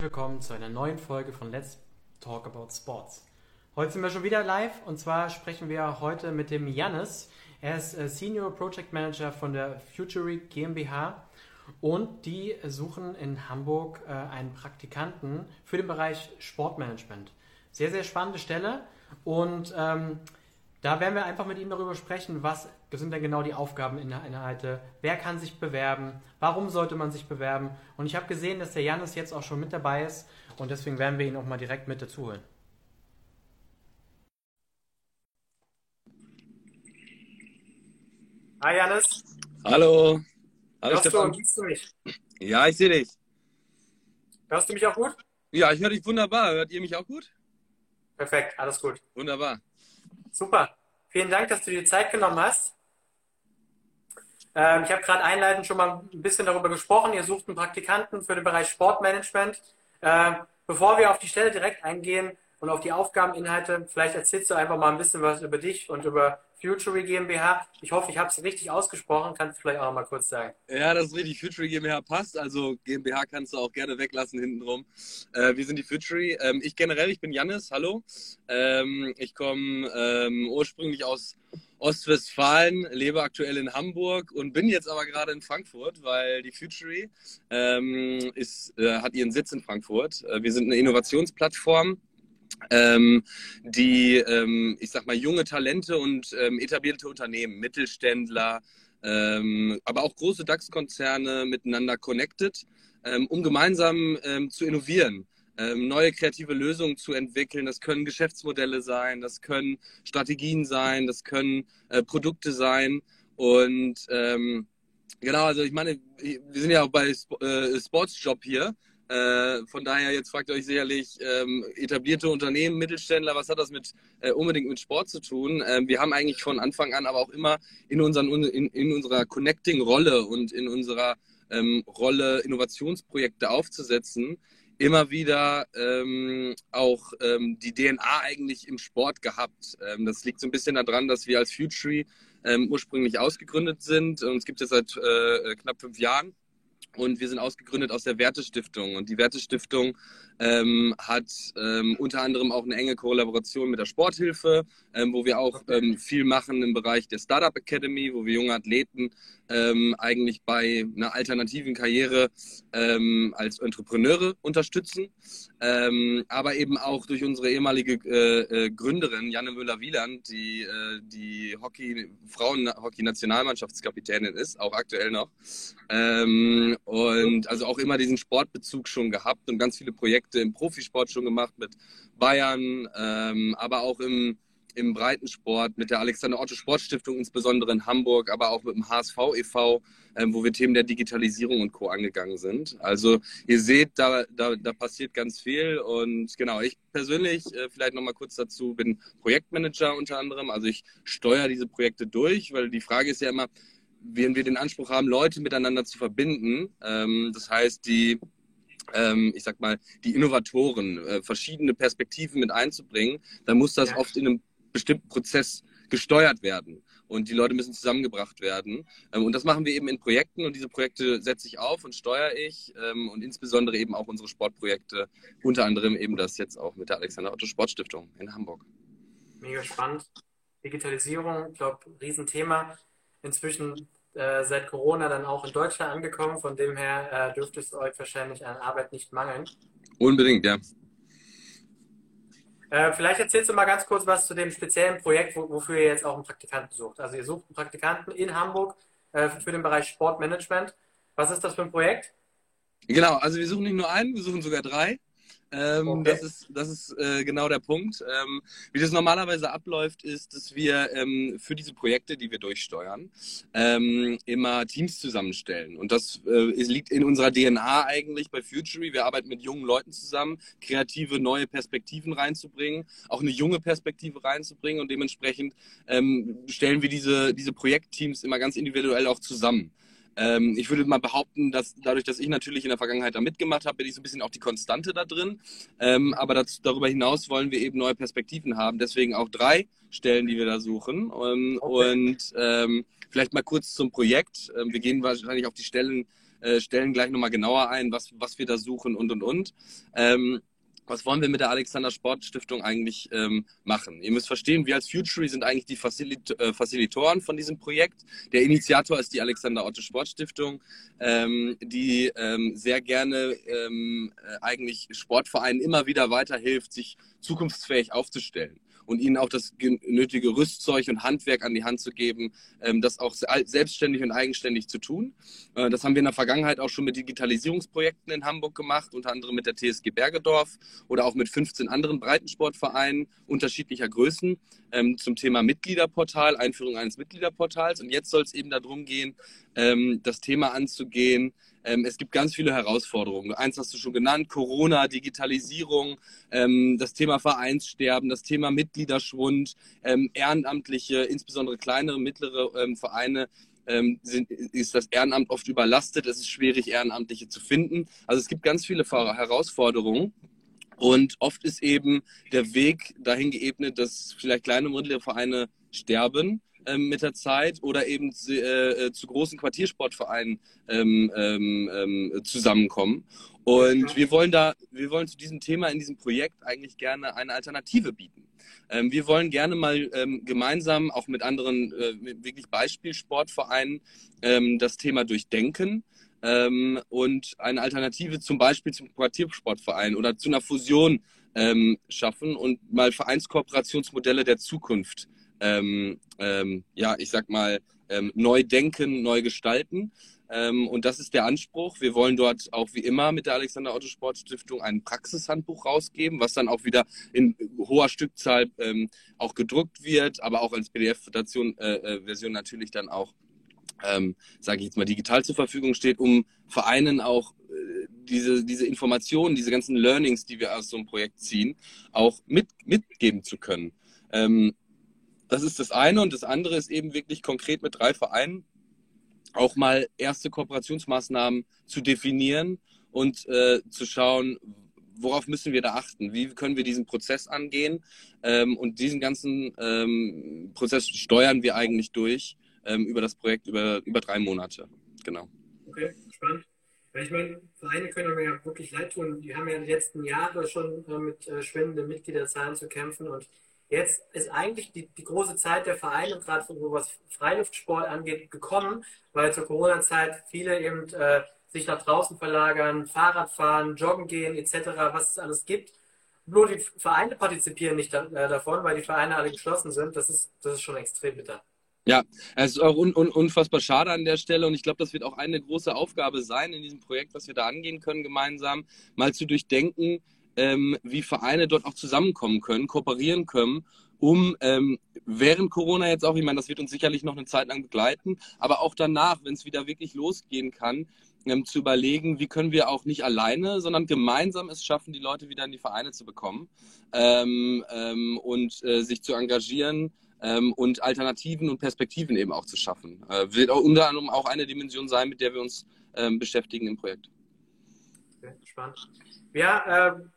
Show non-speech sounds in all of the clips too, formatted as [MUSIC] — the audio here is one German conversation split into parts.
Willkommen zu einer neuen Folge von Let's Talk About Sports. Heute sind wir schon wieder live und zwar sprechen wir heute mit dem Jannis. Er ist äh, Senior Project Manager von der Futury GmbH und die suchen in Hamburg äh, einen Praktikanten für den Bereich Sportmanagement. Sehr, sehr spannende Stelle und ähm, da werden wir einfach mit ihm darüber sprechen, was sind denn genau die Aufgabeninhalte, wer kann sich bewerben, warum sollte man sich bewerben. Und ich habe gesehen, dass der Janis jetzt auch schon mit dabei ist und deswegen werden wir ihn auch mal direkt mit dazu holen. Hi Janis. Hallo. Hallo Hörst Stefan. du du mich? Ja, ich sehe dich. Hörst du mich auch gut? Ja, ich höre dich wunderbar. Hört ihr mich auch gut? Perfekt, alles gut. Wunderbar. Super. Vielen Dank, dass du dir Zeit genommen hast. Ähm, ich habe gerade einleitend schon mal ein bisschen darüber gesprochen. Ihr sucht einen Praktikanten für den Bereich Sportmanagement. Äh, bevor wir auf die Stelle direkt eingehen und auf die Aufgabeninhalte, vielleicht erzählst du einfach mal ein bisschen was über dich und über Futury GmbH. Ich hoffe, ich habe es richtig ausgesprochen. Kannst du vielleicht auch mal kurz sagen? Ja, das ist richtig. Futury GmbH passt. Also GmbH kannst du auch gerne weglassen hintenrum. Äh, wir sind die Futury. Ähm, ich generell, ich bin Jannis. Hallo. Ähm, ich komme ähm, ursprünglich aus Ostwestfalen, lebe aktuell in Hamburg und bin jetzt aber gerade in Frankfurt, weil die Futury ähm, ist, äh, hat ihren Sitz in Frankfurt. Äh, wir sind eine Innovationsplattform ähm, die, ähm, ich sag mal, junge Talente und ähm, etablierte Unternehmen, Mittelständler, ähm, aber auch große DAX-Konzerne miteinander connected, ähm, um gemeinsam ähm, zu innovieren. neue kreative Lösungen zu entwickeln. Das können Geschäftsmodelle sein, das können Strategien sein, das können äh, Produkte sein. Und genau, also ich meine, wir sind ja auch bei äh, Sportsjob hier. Äh, von daher, jetzt fragt ihr euch sicherlich, ähm, etablierte Unternehmen, Mittelständler, was hat das mit äh, unbedingt mit Sport zu tun? Ähm, wir haben eigentlich von Anfang an, aber auch immer in, unseren, in, in unserer Connecting-Rolle und in unserer ähm, Rolle, Innovationsprojekte aufzusetzen, immer wieder ähm, auch ähm, die DNA eigentlich im Sport gehabt. Ähm, das liegt so ein bisschen daran, dass wir als Futury ähm, ursprünglich ausgegründet sind. Und es gibt es seit äh, knapp fünf Jahren. Und wir sind ausgegründet aus der Wertestiftung. Und die Wertestiftung ähm, hat ähm, unter anderem auch eine enge Kollaboration mit der Sporthilfe, ähm, wo wir auch ähm, viel machen im Bereich der Startup Academy, wo wir junge Athleten ähm, eigentlich bei einer alternativen Karriere ähm, als Entrepreneure unterstützen, aber eben auch durch unsere ehemalige äh, äh, Gründerin Janne Müller-Wieland, die äh, die Hockey Frauen-Hockey-Nationalmannschaftskapitänin ist, auch aktuell noch. und also auch immer diesen Sportbezug schon gehabt und ganz viele Projekte Projekte im Profisport schon gemacht mit Bayern, ähm, aber auch im, im Breitensport mit der Alexander Otto Sportstiftung, insbesondere in Hamburg, aber auch mit dem HSV e.V., ähm, wo wir Themen der Digitalisierung und Co. angegangen sind. Also ihr seht, da, da, da passiert ganz viel und genau, ich persönlich, äh, vielleicht nochmal kurz dazu, bin Projektmanager unter anderem, also ich steuere diese Projekte durch, weil die Frage ist ja immer, wenn wir den Anspruch haben, Leute miteinander zu verbinden, ähm, das heißt, die ähm, ich sag mal, die Innovatoren, äh, verschiedene Perspektiven mit einzubringen, dann muss das ja. oft in einem bestimmten Prozess gesteuert werden. Und die Leute müssen zusammengebracht werden. Ähm, und das machen wir eben in Projekten. Und diese Projekte setze ich auf und steuere ich. Ähm, und insbesondere eben auch unsere Sportprojekte. Unter anderem eben das jetzt auch mit der Alexander Otto Sportstiftung in Hamburg. Mega spannend. Digitalisierung, ich glaube, Riesenthema. Inzwischen äh, seit Corona dann auch in Deutschland angekommen. Von dem her äh, dürfte es euch wahrscheinlich an Arbeit nicht mangeln. Unbedingt, ja. Äh, vielleicht erzählst du mal ganz kurz was zu dem speziellen Projekt, wo, wofür ihr jetzt auch einen Praktikanten sucht. Also ihr sucht einen Praktikanten in Hamburg äh, für den Bereich Sportmanagement. Was ist das für ein Projekt? Genau, also wir suchen nicht nur einen, wir suchen sogar drei. Ähm, okay. Das ist, das ist äh, genau der Punkt. Ähm, wie das normalerweise abläuft, ist, dass wir ähm, für diese Projekte, die wir durchsteuern, ähm, immer Teams zusammenstellen. Und das äh, liegt in unserer DNA eigentlich bei Futury. Wir arbeiten mit jungen Leuten zusammen, kreative neue Perspektiven reinzubringen, auch eine junge Perspektive reinzubringen. Und dementsprechend ähm, stellen wir diese, diese Projektteams immer ganz individuell auch zusammen. Ähm, ich würde mal behaupten, dass dadurch, dass ich natürlich in der Vergangenheit da mitgemacht habe, bin ich so ein bisschen auch die Konstante da drin. Ähm, aber das, darüber hinaus wollen wir eben neue Perspektiven haben. Deswegen auch drei Stellen, die wir da suchen. Ähm, okay. Und ähm, vielleicht mal kurz zum Projekt. Ähm, wir gehen wahrscheinlich auf die Stellen äh, stellen gleich nochmal genauer ein, was, was wir da suchen und und und. Was wollen wir mit der Alexander Sport Stiftung eigentlich ähm, machen? Ihr müsst verstehen, wir als Futury sind eigentlich die Facilit äh, Facilitoren von diesem Projekt. Der Initiator ist die Alexander Otto Sport Stiftung, ähm, die ähm, sehr gerne ähm, äh, eigentlich Sportvereinen immer wieder weiterhilft, sich zukunftsfähig aufzustellen und ihnen auch das nötige Rüstzeug und Handwerk an die Hand zu geben, ähm, das auch selbstständig und eigenständig zu tun. Äh, das haben wir in der Vergangenheit auch schon mit Digitalisierungsprojekten in Hamburg gemacht, unter anderem mit der TSG Bergedorf oder auch mit 15 anderen Breitensportvereinen unterschiedlicher Größen ähm, zum Thema Mitgliederportal, Einführung eines Mitgliederportals. Und jetzt soll es eben darum gehen, ähm, das Thema anzugehen, ähm, es gibt ganz viele Herausforderungen. Eins hast du schon genannt, Corona, Digitalisierung, ähm, das Thema Vereinssterben, das Thema Mitgliederschwund, ähm, Ehrenamtliche, insbesondere kleinere, mittlere ähm, Vereine, ähm, sind, ist das Ehrenamt oft überlastet. Es ist schwierig, Ehrenamtliche zu finden. Also es gibt ganz viele Herausforderungen. Und oft ist eben der Weg dahin geebnet, dass vielleicht kleine und mittlere Vereine sterben mit der Zeit oder eben äh, äh, zu großen Quartiersportvereinen ähm, ähm, ähm, zusammenkommen. Und wir wollen da, wir wollen zu diesem Thema in diesem Projekt eigentlich gerne eine Alternative bieten. Ähm, wir wollen gerne mal ähm, gemeinsam auch mit anderen äh, wirklich Beispielsportvereinen das Thema durchdenken. Ähm, und eine Alternative zum Beispiel zum Quartiersportverein oder zu einer Fusion ähm, schaffen und mal Vereinskooperationsmodelle der Zukunft ähm, ähm, ja, ich sag mal, ähm, neu denken, neu gestalten. Ähm, und das ist der Anspruch. Wir wollen dort auch wie immer mit der Alexander Otto Sport Stiftung ein Praxishandbuch rausgeben, was dann auch wieder in hoher Stückzahl ähm, auch gedruckt wird, aber auch als PDF-Version äh, äh, natürlich dann auch, ähm, sage ich jetzt mal, digital zur Verfügung steht, um Vereinen auch äh, diese, diese Informationen, diese ganzen Learnings, die wir aus so einem Projekt ziehen, auch mit, mitgeben zu können. Ähm, das ist das eine. Und das andere ist eben wirklich konkret mit drei Vereinen auch mal erste Kooperationsmaßnahmen zu definieren und äh, zu schauen, worauf müssen wir da achten? Wie können wir diesen Prozess angehen? Ähm, und diesen ganzen ähm, Prozess steuern wir eigentlich durch ähm, über das Projekt über, über drei Monate. Genau. Okay, spannend. Ich meine, Vereine können mir ja wirklich leid tun. Die haben ja in den letzten Jahren schon äh, mit äh, schwindenden Mitgliederzahlen zu kämpfen und Jetzt ist eigentlich die, die große Zeit der Vereine, gerade so was Freiluftsport angeht, gekommen, weil zur Corona-Zeit viele eben äh, sich nach draußen verlagern, Fahrrad fahren, joggen gehen etc., was es alles gibt. Nur die Vereine partizipieren nicht da, äh, davon, weil die Vereine alle geschlossen sind. Das ist, das ist schon extrem bitter. Ja, es ist auch un, un, unfassbar schade an der Stelle und ich glaube, das wird auch eine große Aufgabe sein in diesem Projekt, was wir da angehen können gemeinsam, mal zu durchdenken, ähm, wie Vereine dort auch zusammenkommen können, kooperieren können, um ähm, während Corona jetzt auch, ich meine, das wird uns sicherlich noch eine Zeit lang begleiten, aber auch danach, wenn es wieder wirklich losgehen kann, ähm, zu überlegen, wie können wir auch nicht alleine, sondern gemeinsam es schaffen, die Leute wieder in die Vereine zu bekommen ähm, ähm, und äh, sich zu engagieren ähm, und Alternativen und Perspektiven eben auch zu schaffen. Äh, wird auch unter anderem auch eine Dimension sein, mit der wir uns beschäftigen im Projekt. Okay, spannend. Ja, ähm,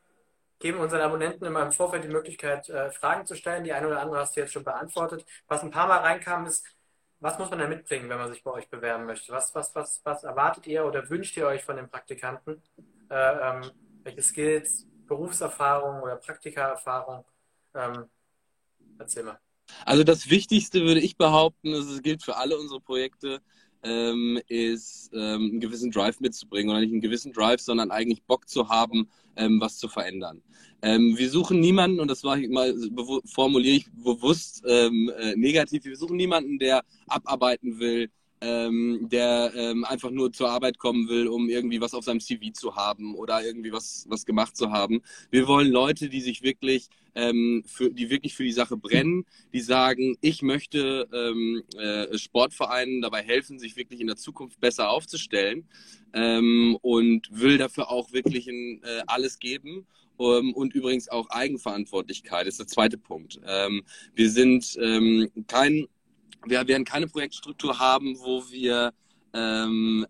geben unseren Abonnenten immer im Vorfeld die Möglichkeit, äh, Fragen zu stellen. Die eine oder andere hast du jetzt schon beantwortet. Was ein paar Mal reinkam, ist, was muss man da mitbringen, wenn man sich bei euch bewerben möchte? Was, was, was, was erwartet ihr oder wünscht ihr euch von den Praktikanten? Äh, ähm, welche Skills, Berufserfahrung oder Praktikaerfahrung? Ähm, erzähl mal. Also das Wichtigste würde ich behaupten, es gilt für alle unsere Projekte, ähm, ist ähm, einen gewissen Drive mitzubringen oder nicht einen gewissen Drive, sondern eigentlich Bock zu haben, ähm, was zu verändern. Ähm, wir suchen niemanden, und das formuliere ich bewusst ähm, äh, negativ, wir suchen niemanden, der abarbeiten will, ähm, der ähm, einfach nur zur Arbeit kommen will, um irgendwie was auf seinem CV zu haben oder irgendwie was, was gemacht zu haben. Wir wollen Leute, die sich wirklich, ähm, für, die wirklich für die Sache brennen, die sagen, ich möchte ähm, äh, Sportvereinen dabei helfen, sich wirklich in der Zukunft besser aufzustellen ähm, und will dafür auch wirklich in, äh, alles geben ähm, und übrigens auch Eigenverantwortlichkeit ist der zweite Punkt. Wir sind kein wir werden keine Projektstruktur haben, wo wir ähm,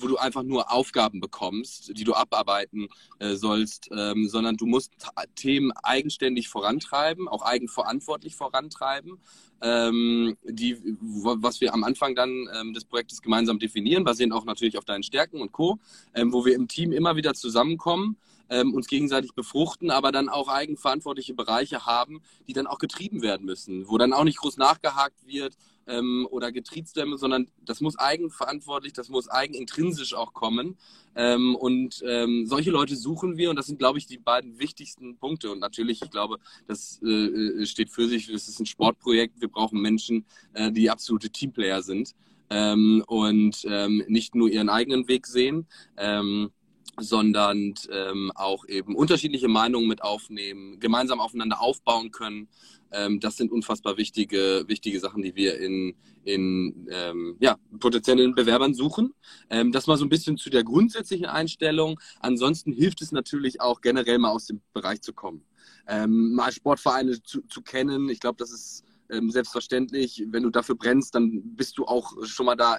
wo du einfach nur Aufgaben bekommst, die du abarbeiten äh, sollst, ähm, sondern du musst Themen eigenständig vorantreiben, auch eigenverantwortlich vorantreiben, ähm, die, was wir am Anfang dann ähm, des Projektes gemeinsam definieren, basierend auch natürlich auf deinen Stärken und Co., ähm, wo wir im Team immer wieder zusammenkommen ähm, uns gegenseitig befruchten, aber dann auch eigenverantwortliche Bereiche haben, die dann auch getrieben werden müssen, wo dann auch nicht groß nachgehakt wird ähm, oder getriezt werden, sondern das muss eigenverantwortlich, das muss eigenintrinsisch auch kommen. Ähm, und ähm, solche Leute suchen wir und das sind, glaube ich, die beiden wichtigsten Punkte. Und natürlich, ich glaube, das äh, äh steht für sich, es ist ein Sportprojekt, wir brauchen Menschen, äh, die absolute Teamplayer sind. Ähm, und ähm, nicht nur ihren eigenen Weg sehen, ähm, sondern ähm, auch eben unterschiedliche Meinungen mit aufnehmen, gemeinsam aufeinander aufbauen können. Ähm, das sind unfassbar wichtige, wichtige Sachen, die wir in, in ähm, ja, potenziellen Bewerbern suchen. Ähm, das mal so ein bisschen zu der grundsätzlichen Einstellung. Ansonsten hilft es natürlich auch generell mal aus dem Bereich zu kommen. Ähm, mal Sportvereine zu, zu kennen. Ich glaube, das ist ähm, selbstverständlich. Wenn du dafür brennst, dann bist du auch schon mal da.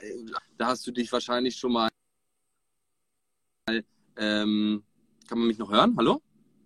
Da hast du dich wahrscheinlich schon mal ähm, kann man mich noch hören? Hallo?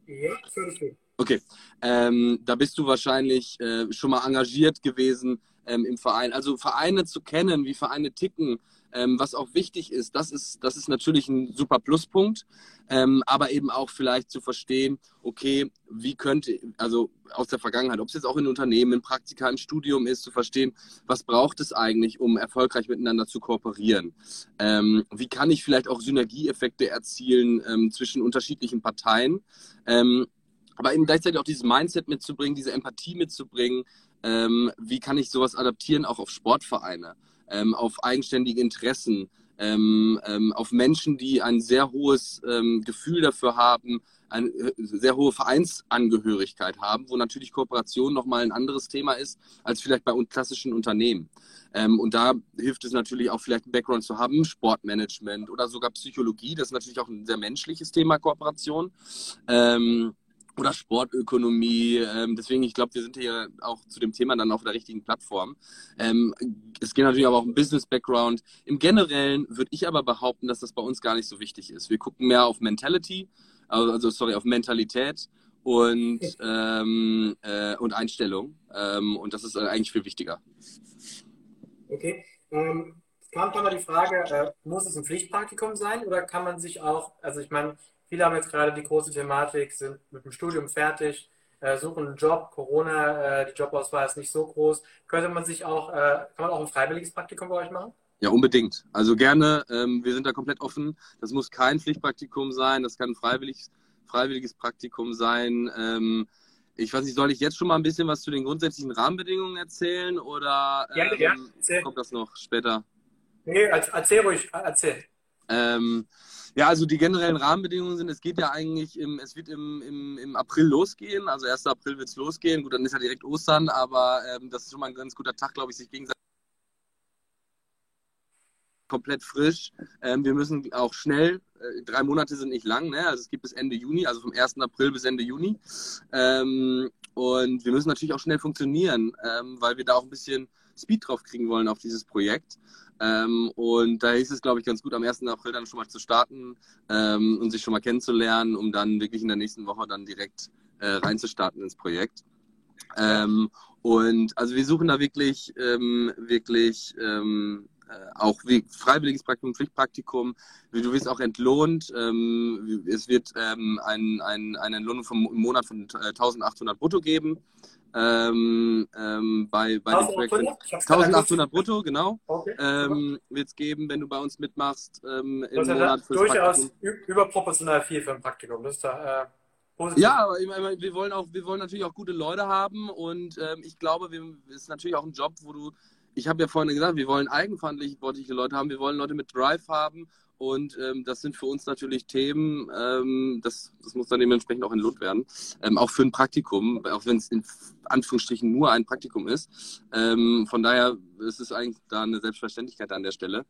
Ja, okay. Okay. Ähm, da bist du wahrscheinlich äh, schon mal engagiert gewesen ähm, im Verein. Also Vereine zu kennen, wie Vereine ticken, ähm, was auch wichtig ist, das ist, das ist natürlich ein super Pluspunkt, ähm, aber eben auch vielleicht zu verstehen, okay, wie könnte, also aus der Vergangenheit, ob es jetzt auch in Unternehmen, in Praktika, im Studium ist, zu verstehen, was braucht es eigentlich, um erfolgreich miteinander zu kooperieren? Ähm, wie kann ich vielleicht auch Synergieeffekte erzielen ähm, zwischen unterschiedlichen Parteien? Ähm, aber eben gleichzeitig auch dieses Mindset mitzubringen, diese Empathie mitzubringen, ähm, wie kann ich sowas adaptieren auch auf Sportvereine, ähm, auf eigenständige Interessen, ähm, ähm auf Menschen, die ein sehr hohes ähm, Gefühl dafür haben, eine äh, sehr hohe Vereinsangehörigkeit haben, wo natürlich Kooperation nochmal ein anderes Thema ist als vielleicht bei klassischen Unternehmen. Ähm, und da hilft es natürlich auch vielleicht einen Background zu haben, Sportmanagement oder sogar Psychologie. Das ist natürlich auch ein sehr menschliches Thema Kooperation. Ähm, oder Sportökonomie. Ähm, deswegen, ich glaube, wir sind hier auch zu dem Thema dann auf der richtigen Plattform. Ähm, es geht natürlich aber auch um Business-Background. Im Generellen würde ich aber behaupten, dass das bei uns gar nicht so wichtig ist. Wir gucken mehr auf Mentality, also, sorry, auf Mentalität und, ähm, äh, und Einstellung. Ähm, und das ist eigentlich viel wichtiger. Okay. Ähm, kam mal die Frage, äh, muss es ein Pflichtpraktikum sein oder kann man sich auch, also ich meine, Viele haben jetzt gerade die große Thematik, sind mit dem Studium fertig, äh, suchen einen Job, Corona, äh, die Jobauswahl ist nicht so groß. Könnte man sich auch, äh, kann man auch ein freiwilliges Praktikum bei euch machen? Ja, unbedingt. Also gerne. Ähm, wir sind da komplett offen. Das muss kein Pflichtpraktikum sein. Das kann ein freiwilliges, freiwilliges Praktikum sein. Ähm, ich weiß nicht, soll ich jetzt schon mal ein bisschen was zu den grundsätzlichen Rahmenbedingungen erzählen oder ähm, ja, ja. kommt das noch später? Nee, erzähl ruhig, erzähl. Ähm, ja, also die generellen Rahmenbedingungen sind, es geht ja eigentlich, im, es wird im, im, im April losgehen, also 1. April wird es losgehen, gut, dann ist ja direkt Ostern, aber ähm, das ist schon mal ein ganz guter Tag, glaube ich, sich gegenseitig komplett frisch. Ähm, wir müssen auch schnell, äh, drei Monate sind nicht lang, ne? also es gibt bis Ende Juni, also vom 1. April bis Ende Juni. Ähm, und wir müssen natürlich auch schnell funktionieren, ähm, weil wir da auch ein bisschen Speed drauf kriegen wollen auf dieses Projekt. Ähm, und da ist es, glaube ich, ganz gut, am 1. April dann schon mal zu starten ähm, und sich schon mal kennenzulernen, um dann wirklich in der nächsten Woche dann direkt äh, reinzustarten ins Projekt. Ähm, und also wir suchen da wirklich, ähm, wirklich ähm, äh, auch wie freiwilliges Praktikum, Pflichtpraktikum. Du wirst auch entlohnt. Ähm, es wird ein, ein, eine Entlohnung vom Monat von 1800 äh, brutto geben ähm, ähm, bei, bei dem Projekt. 1800 brutto, genau. Okay. Ähm, wird es geben, wenn du bei uns mitmachst ähm, im das Monat fürs durchaus Praktikum. überproportional viel für ein Praktikum. Das ist da, äh, Positiv. Ja, aber wir wollen auch, wir wollen natürlich auch gute Leute haben und ähm, ich glaube, es ist natürlich auch ein Job, wo du, ich habe ja vorhin gesagt, wir wollen eigenverantwortliche Leute haben, wir wollen Leute mit Drive haben und ähm, das sind für uns natürlich Themen, ähm, das, das muss dann dementsprechend auch entlohnt werden. Ähm, auch für ein Praktikum, auch wenn es in Anführungsstrichen nur ein Praktikum ist. Ähm, von daher ist es eigentlich da eine Selbstverständlichkeit an der Stelle.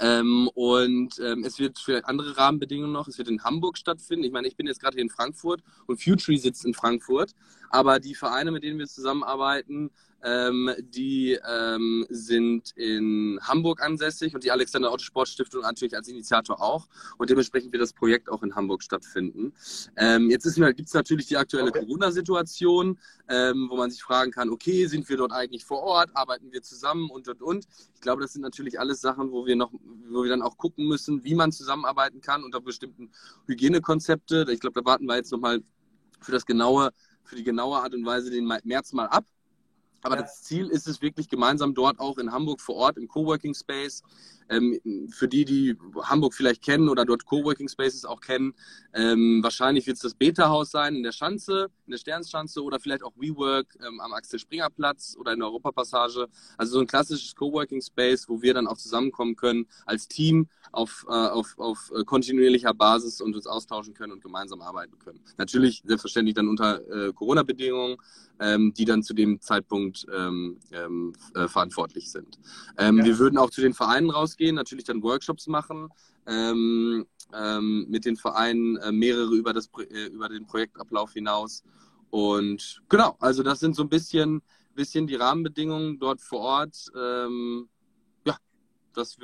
Ähm, und ähm, es wird für andere Rahmenbedingungen noch, es wird in Hamburg stattfinden. Ich meine, ich bin jetzt gerade hier in Frankfurt und Futury sitzt in Frankfurt, aber die Vereine, mit denen wir zusammenarbeiten, Ähm, die ähm, sind in Hamburg ansässig und die Alexander Otto Sport Stiftung natürlich als Initiator auch. Und dementsprechend wird das Projekt auch in Hamburg stattfinden. Ähm, jetzt gibt es natürlich die aktuelle okay. Corona-Situation, ähm, wo man sich fragen kann, okay, sind wir dort eigentlich vor Ort, arbeiten wir zusammen und und und. Ich glaube, das sind natürlich alles Sachen, wo wir noch, wo wir dann auch gucken müssen, wie man zusammenarbeiten kann unter bestimmten Hygienekonzepte. Ich glaube, da warten wir jetzt nochmal für das genaue, für die genaue Art und Weise den März mal ab. Aber ja. das Ziel ist es wirklich gemeinsam dort auch in Hamburg vor Ort im Coworking Space ähm, für die, die Hamburg vielleicht kennen oder dort Coworking Spaces auch kennen, ähm, wahrscheinlich wird es das Beta-Haus sein in der Schanze, in der Sternschanze oder vielleicht auch WeWork ähm, am Axel Springer Platz oder in der Europapassage. Also so ein klassisches Coworking Space, wo wir dann auch zusammenkommen können als Team auf, äh, auf, auf äh, kontinuierlicher Basis und uns austauschen können und gemeinsam arbeiten können. Natürlich selbstverständlich dann unter äh, Corona-Bedingungen, ähm, die dann zu dem Zeitpunkt ähm, ähm, äh, verantwortlich sind. Ja. Wir würden auch zu den Vereinen rausgehen rausgehen, natürlich dann Workshops machen, ähm, ähm, mit den Vereinen äh, mehrere über, das, äh, über den Projektablauf hinaus. Und genau, also das sind so ein bisschen, bisschen die Rahmenbedingungen dort vor Ort. Ähm, ja, das,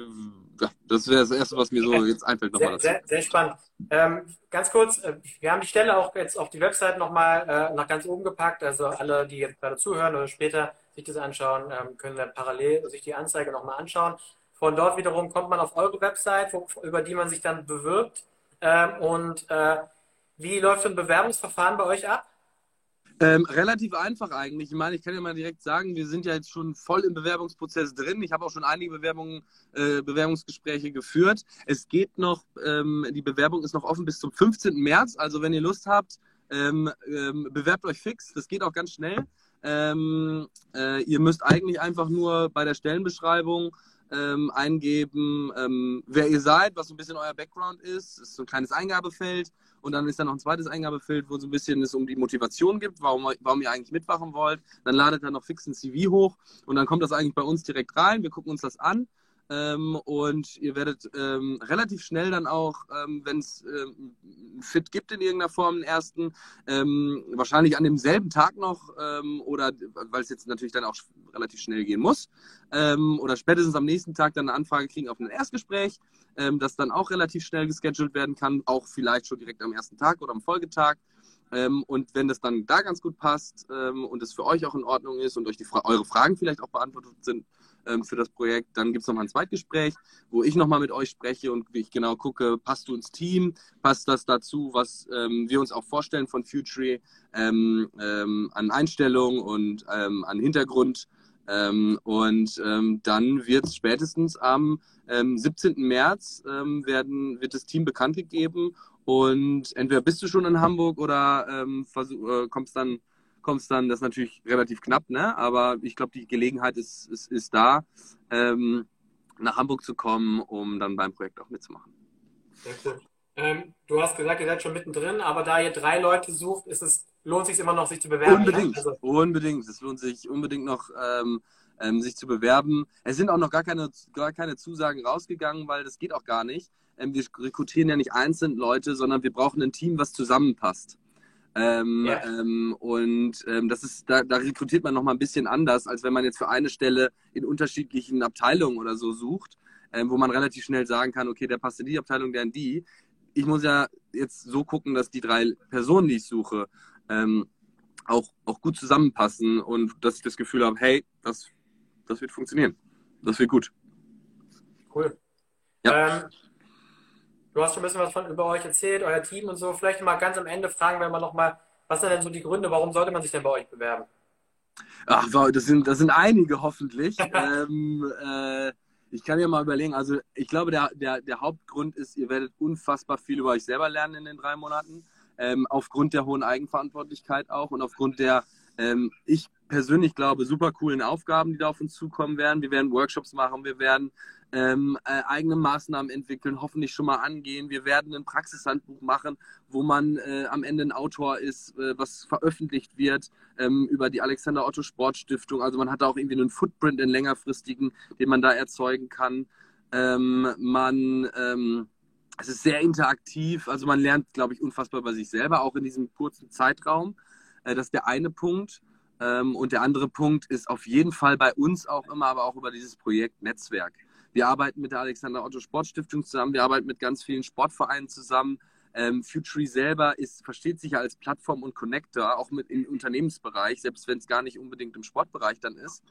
ja, das wäre das Erste, was mir so jetzt einfällt. Sehr, sehr, sehr, spannend. Ähm, ganz kurz, äh, wir haben die Stelle auch jetzt auf die Website nochmal äh, nach ganz oben gepackt. Also alle, die jetzt gerade zuhören oder später sich das anschauen, ähm, können dann parallel sich die Anzeige nochmal anschauen. Von dort wiederum kommt man auf eure Website, wo, über die man sich dann bewirbt. Ähm, und äh, wie läuft so ein Bewerbungsverfahren bei euch ab? Ähm, relativ einfach eigentlich. Ich meine, ich kann ja mal direkt sagen, wir sind ja jetzt schon voll im Bewerbungsprozess drin. Ich habe auch schon einige Bewerbungen, äh, Bewerbungsgespräche geführt. Es geht noch, ähm, die Bewerbung ist noch offen bis zum 15. März. Also wenn ihr Lust habt, ähm, ähm, bewerbt euch fix. Das geht auch ganz schnell. Ähm, äh, ihr müsst eigentlich einfach nur bei der Stellenbeschreibung ähm, eingeben, ähm, wer ihr seid, was so ein bisschen euer Background ist. Das ist so ein kleines Eingabefeld. Und dann ist da noch ein zweites Eingabefeld, wo so ein bisschen es um die Motivation gibt, warum, warum ihr eigentlich mitmachen wollt. Dann ladet ihr noch fix ein CV hoch und dann kommt das eigentlich bei uns direkt rein. Wir gucken uns das an ähm, und ihr werdet ähm, relativ schnell dann auch, ähm, wenn es ähm, Fit gibt in irgendeiner Form, einen ersten, ähm, wahrscheinlich an demselben Tag noch ähm, oder weil es jetzt natürlich dann auch relativ schnell gehen muss oder spätestens am nächsten Tag dann eine Anfrage kriegen auf ein Erstgespräch, das dann auch relativ schnell geschedult werden kann, auch vielleicht schon direkt am ersten Tag oder am Folgetag. und wenn das dann da ganz gut passt und es für euch auch in Ordnung ist und euch die Fra eure Fragen vielleicht auch beantwortet sind, ähm, für das Projekt. Dann gibt es nochmal ein Zweitgespräch, wo ich nochmal mit euch spreche und ich genau gucke, passt du ins Team, passt das dazu, was ähm, wir uns auch vorstellen von Future ähm, ähm, an Einstellung und ähm, an Hintergrund. Ähm, und dann wird es spätestens am 17. März werden, wird das Team bekannt gegeben und entweder bist du schon in Hamburg oder ähm, äh, kommst dann kommst dann, das ist natürlich relativ knapp, ne? aber ich glaube, die Gelegenheit ist, ist, ist da, ähm, nach Hamburg zu kommen, um dann beim Projekt auch mitzumachen. Sehr cool. Ähm, du hast gesagt, ihr seid schon mittendrin, aber da ihr drei Leute sucht, ist es, lohnt sich immer noch, sich zu bewerben? Unbedingt, also, unbedingt. Es lohnt sich unbedingt noch, ähm, ähm, sich zu bewerben. Es sind auch noch gar keine, gar keine Zusagen rausgegangen, weil das geht auch gar nicht. Ähm, wir rekrutieren ja nicht einzeln Leute, sondern wir brauchen ein Team, was zusammenpasst. Ähm, ja. ähm, und ähm, das ist, da, da rekrutiert man nochmal ein bisschen anders, als wenn man jetzt für eine Stelle in unterschiedlichen Abteilungen oder so sucht, ähm, wo man relativ schnell sagen kann, okay, der passt in die Abteilung, der in die. Ich muss ja jetzt so gucken, dass die drei Personen, die ich suche, ähm, auch, auch gut zusammenpassen und dass ich das Gefühl habe, hey, das, das wird funktionieren. Das wird gut. Cool. Ja. Du hast schon ein bisschen was von über euch erzählt, euer Team und so. Vielleicht mal ganz am Ende fragen wir mal nochmal, was sind denn so die Gründe, warum sollte man sich denn bei euch bewerben? Ach, das sind, das sind einige hoffentlich. [LAUGHS] ähm, äh, ich kann ja mal überlegen, also ich glaube, der, der, der Hauptgrund ist, ihr werdet unfassbar viel über euch selber lernen in den drei Monaten. Ähm, aufgrund der hohen Eigenverantwortlichkeit auch und aufgrund der, ähm, ich persönlich glaube, super coolen Aufgaben, die da auf uns zukommen werden. Wir werden Workshops machen, wir werden ähm, äh, eigene Maßnahmen entwickeln, hoffentlich schon mal angehen. Wir werden ein Praxishandbuch machen, wo man äh, am Ende ein Autor ist, äh, was veröffentlicht wird ähm, über die Alexander Otto Sportstiftung. Also man hat da auch irgendwie einen Footprint, in längerfristigen, den man da erzeugen kann. Ähm, man, ähm, es ist sehr interaktiv, also man lernt, glaube ich, unfassbar bei sich selber, auch in diesem kurzen Zeitraum. Äh, das ist der eine Punkt. Ähm, und der andere Punkt ist auf jeden Fall bei uns auch immer, aber auch über dieses Projekt Netzwerk. Wir arbeiten mit der Alexander Otto Sportstiftung zusammen, wir arbeiten mit ganz vielen Sportvereinen zusammen. Ähm, Futury selber ist, versteht sich ja als Plattform und Connector, auch mit im Unternehmensbereich, selbst wenn es gar nicht unbedingt im Sportbereich dann ist.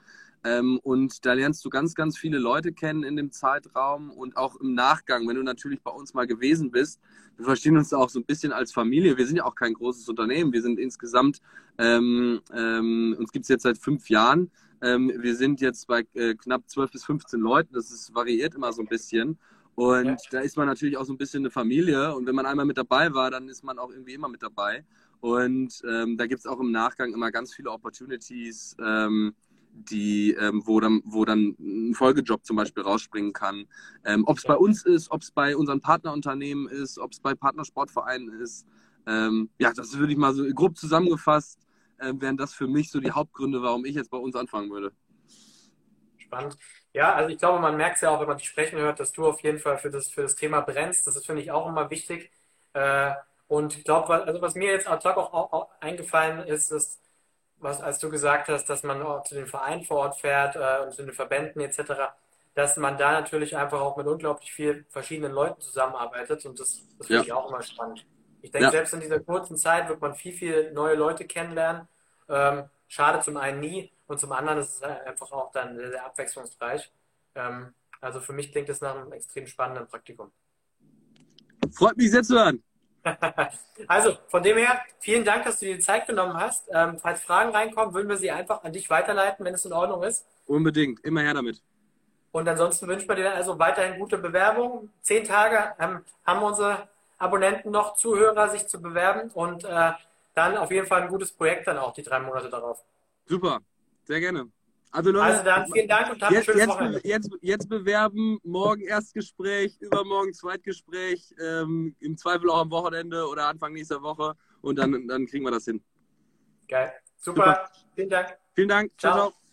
Ähm, und da lernst du ganz, ganz viele Leute kennen in dem Zeitraum und auch im Nachgang, wenn du natürlich bei uns mal gewesen bist. Wir verstehen uns auch so ein bisschen als Familie. Wir sind ja auch kein großes Unternehmen. Wir sind insgesamt, ähm, ähm, uns gibt es jetzt seit fünf Jahren. Ähm, wir sind jetzt bei äh, knapp 12 bis 15 Leuten. Das ist, variiert immer so ein bisschen. Und ja. da ist man natürlich auch so ein bisschen eine Familie. Und wenn man einmal mit dabei war, dann ist man auch irgendwie immer mit dabei. Und ähm, da gibt es auch im Nachgang immer ganz viele Opportunities, ähm, die, ähm, wo, dann, wo dann ein Folgejob zum Beispiel rausspringen kann. Ähm, ob es bei uns ist, ob es bei unseren Partnerunternehmen ist, ob es bei Partnersportvereinen ist. Ähm, ja, das würde ich mal so grob zusammengefasst, äh, wären das für mich so die Hauptgründe, warum ich jetzt bei uns anfangen würde. Spannend. Ja, also ich glaube, man merkt es ja auch, wenn man dich sprechen hört, dass du auf jeden Fall für das, für das Thema brennst. Das ist, finde ich, auch immer wichtig. Äh, und ich glaube, also was mir jetzt ad hoc auch, auch, auch eingefallen ist, ist, was, als du gesagt hast, dass man auch zu den Vereinen vor Ort fährt äh, und zu den Verbänden etc., dass man da natürlich einfach auch mit unglaublich vielen verschiedenen Leuten zusammenarbeitet und das, das finde ja. ich auch immer spannend. Ich denke, ja. selbst in dieser kurzen Zeit wird man viel, viel neue Leute kennenlernen. Ähm, schade zum einen nie und zum anderen ist es einfach auch dann sehr, sehr abwechslungsreich. Ähm, also für mich klingt es nach einem extrem spannenden Praktikum. Freut mich sehr zu hören. [LAUGHS] also, von dem her, vielen Dank, dass du dir die Zeit genommen hast. Ähm, falls Fragen reinkommen, würden wir sie einfach an dich weiterleiten, wenn es in Ordnung ist. Unbedingt, immer her damit. Und ansonsten wünschen wir dir also weiterhin gute Bewerbung. Zehn Tage ähm, haben unsere Abonnenten noch, Zuhörer, sich zu bewerben und äh, dann auf jeden Fall ein gutes Projekt dann auch, die drei Monate darauf. Super, sehr gerne. Also, Leute, also dann vielen Dank und habt jetzt, ein schönes jetzt, Wochenende. Jetzt, jetzt bewerben, morgen Erstgespräch, übermorgen Zweitgespräch, ähm, im Zweifel auch am Wochenende oder Anfang nächster Woche und dann, dann kriegen wir das hin. Geil. Super. Super. Vielen Dank. Vielen Dank. ciao. ciao. ciao.